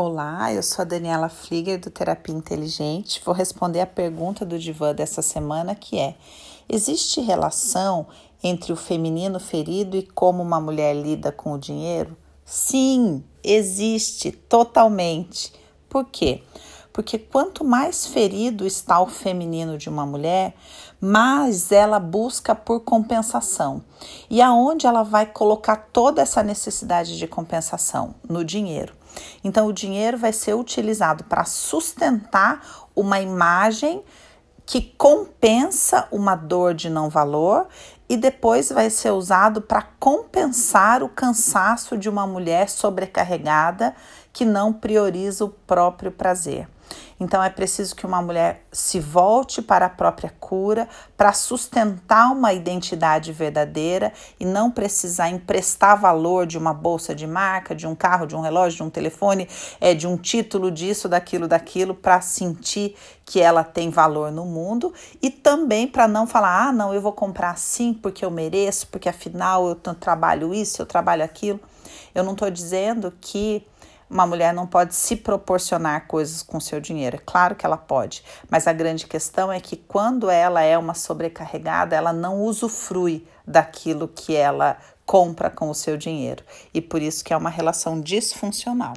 Olá, eu sou a Daniela Flieger do Terapia Inteligente. Vou responder a pergunta do divã dessa semana que é: existe relação entre o feminino ferido e como uma mulher lida com o dinheiro? Sim, existe totalmente. Por quê? Porque quanto mais ferido está o feminino de uma mulher, mais ela busca por compensação. E aonde ela vai colocar toda essa necessidade de compensação? No dinheiro. Então, o dinheiro vai ser utilizado para sustentar uma imagem que compensa uma dor de não valor e depois vai ser usado para compensar o cansaço de uma mulher sobrecarregada que não prioriza o próprio prazer. Então é preciso que uma mulher se volte para a própria cura, para sustentar uma identidade verdadeira e não precisar emprestar valor de uma bolsa de marca, de um carro, de um relógio, de um telefone, é, de um título disso, daquilo, daquilo, para sentir que ela tem valor no mundo e também para não falar, ah, não, eu vou comprar assim porque eu mereço, porque afinal eu trabalho isso, eu trabalho aquilo. Eu não estou dizendo que uma mulher não pode se proporcionar coisas com seu dinheiro. É claro que ela pode, mas a grande questão é que quando ela é uma sobrecarregada, ela não usufrui daquilo que ela compra com o seu dinheiro. E por isso que é uma relação disfuncional.